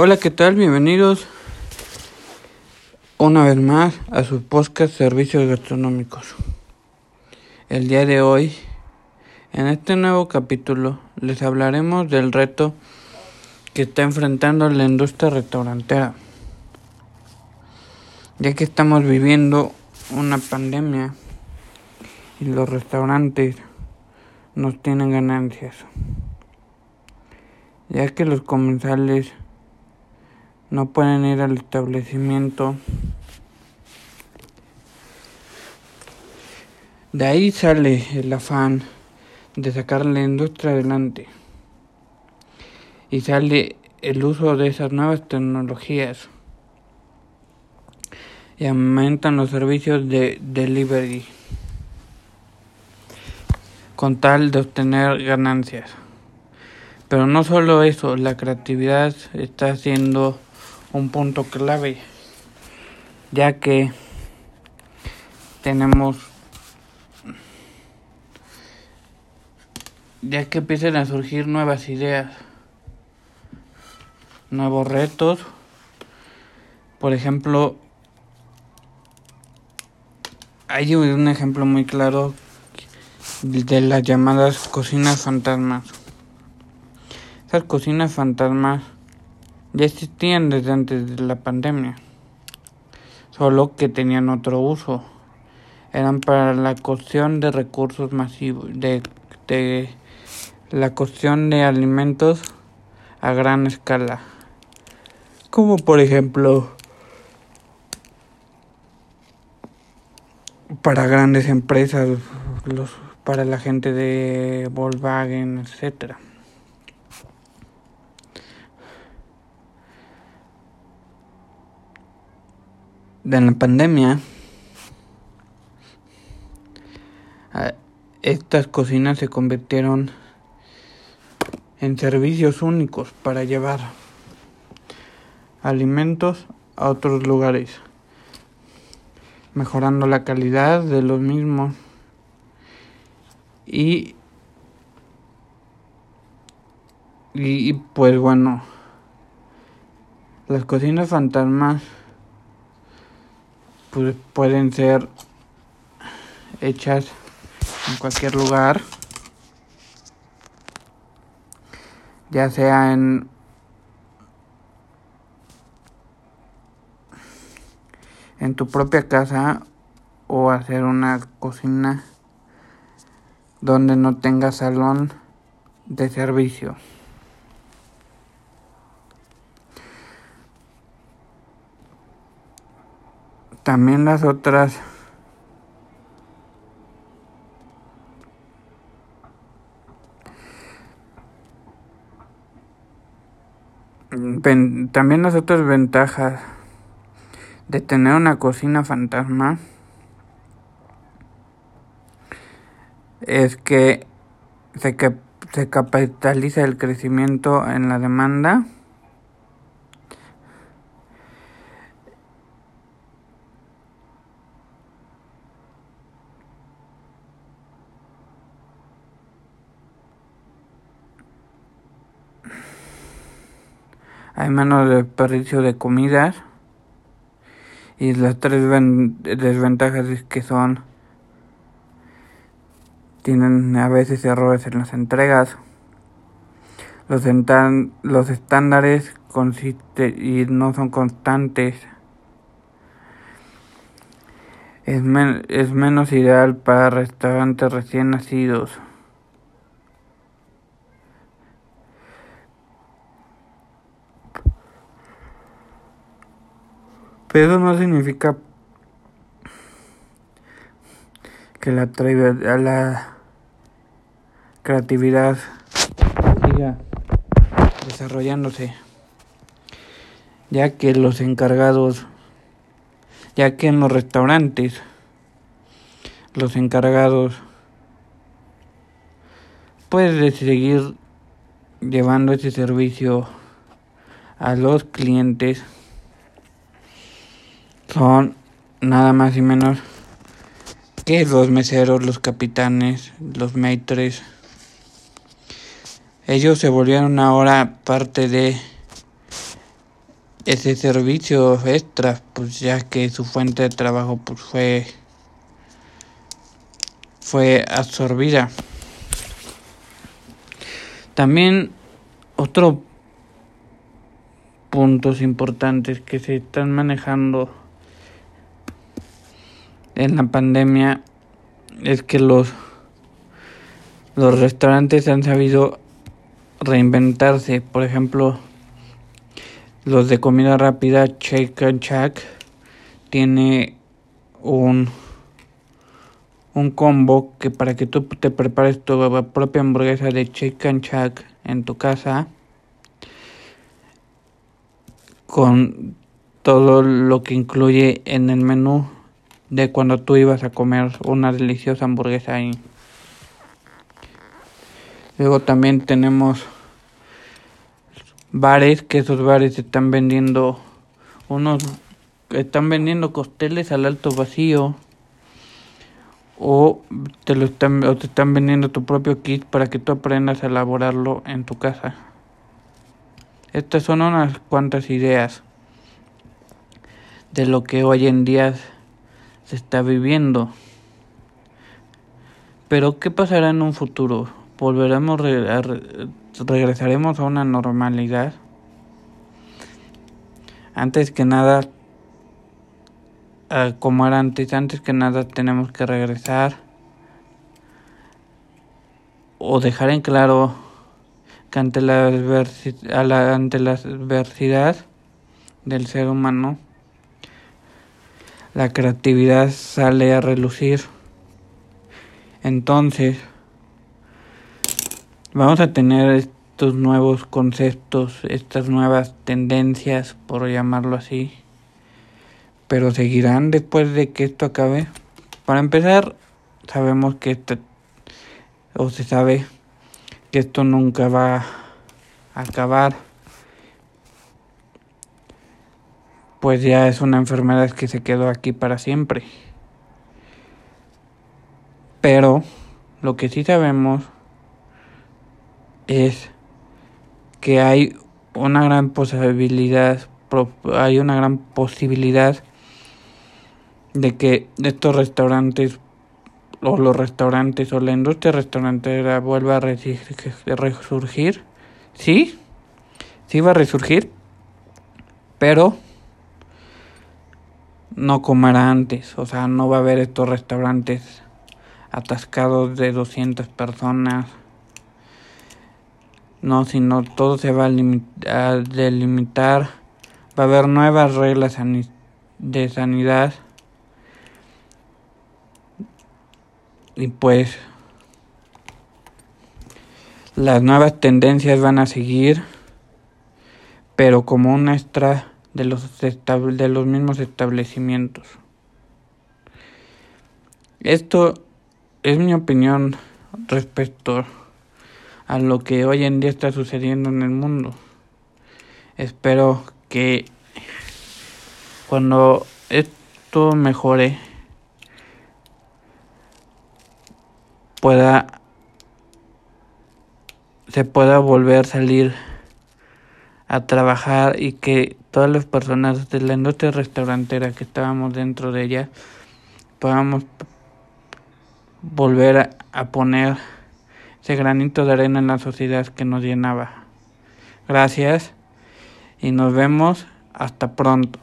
Hola, ¿qué tal? Bienvenidos una vez más a su podcast Servicios Gastronómicos. El día de hoy, en este nuevo capítulo, les hablaremos del reto que está enfrentando la industria restaurantera, ya que estamos viviendo una pandemia y los restaurantes no tienen ganancias, ya que los comensales no pueden ir al establecimiento. De ahí sale el afán de sacar la industria adelante y sale el uso de esas nuevas tecnologías y aumentan los servicios de delivery con tal de obtener ganancias. Pero no solo eso, la creatividad está siendo un punto clave, ya que tenemos, ya que empiezan a surgir nuevas ideas, nuevos retos, por ejemplo, hay un ejemplo muy claro de las llamadas cocinas fantasmas. Esas cocinas fantasmas ya existían desde antes de la pandemia, solo que tenían otro uso. Eran para la cocción de recursos masivos, de, de la cocción de alimentos a gran escala, como por ejemplo para grandes empresas, los, para la gente de Volkswagen, etcétera. De la pandemia, estas cocinas se convirtieron en servicios únicos para llevar alimentos a otros lugares, mejorando la calidad de los mismos y, y, pues bueno, las cocinas fantasmas pues, pueden ser hechas en cualquier lugar, ya sea en en tu propia casa o hacer una cocina donde no tenga salón de servicio. También las otras. También las otras ventajas de tener una cocina fantasma es que se, que se capitaliza el crecimiento en la demanda hay menos desperdicio de comidas. Y las tres desventajas es que son tienen a veces errores en las entregas. Los, estándares consiste y no son constantes. Es, es menos ideal para restaurantes recién nacidos Pero eso no significa que la, la creatividad siga desarrollándose, ya que los encargados, ya que en los restaurantes, los encargados pueden seguir llevando ese servicio a los clientes son nada más y menos que los meseros, los capitanes, los maitres. Ellos se volvieron ahora parte de ese servicio extra, pues ya que su fuente de trabajo pues fue fue absorbida. También otro puntos importantes que se están manejando en la pandemia es que los los restaurantes han sabido reinventarse, por ejemplo, los de comida rápida Shake Shack tiene un un combo que para que tú te prepares tu propia hamburguesa de Shake Shack en tu casa con todo lo que incluye en el menú de cuando tú ibas a comer una deliciosa hamburguesa ahí. Luego también tenemos bares que esos bares están vendiendo unos están vendiendo costeles al alto vacío o te lo están o te están vendiendo tu propio kit para que tú aprendas a elaborarlo en tu casa. Estas son unas cuantas ideas de lo que hoy en día se está viviendo. Pero ¿qué pasará en un futuro? ¿Volveremos a regresaremos a una normalidad? Antes que nada como era antes, antes que nada tenemos que regresar o dejar en claro que ante la, ante la adversidad del ser humano, la creatividad sale a relucir. Entonces, vamos a tener estos nuevos conceptos, estas nuevas tendencias, por llamarlo así, pero seguirán después de que esto acabe. Para empezar, sabemos que este, o se sabe que esto nunca va a acabar. Pues ya es una enfermedad que se quedó aquí para siempre. Pero lo que sí sabemos es que hay una gran posibilidad hay una gran posibilidad de que estos restaurantes o los restaurantes o la industria restaurantera vuelva a resurgir. Sí, sí va a resurgir, pero no como era antes. O sea, no va a haber estos restaurantes atascados de 200 personas. No, sino todo se va a, a delimitar. Va a haber nuevas reglas de sanidad y pues las nuevas tendencias van a seguir pero como una extra de los de los mismos establecimientos. Esto es mi opinión respecto a lo que hoy en día está sucediendo en el mundo. Espero que cuando esto mejore pueda se pueda volver a salir a trabajar y que todas las personas de la industria restaurantera que estábamos dentro de ella podamos volver a, a poner ese granito de arena en la sociedad que nos llenaba. Gracias y nos vemos hasta pronto.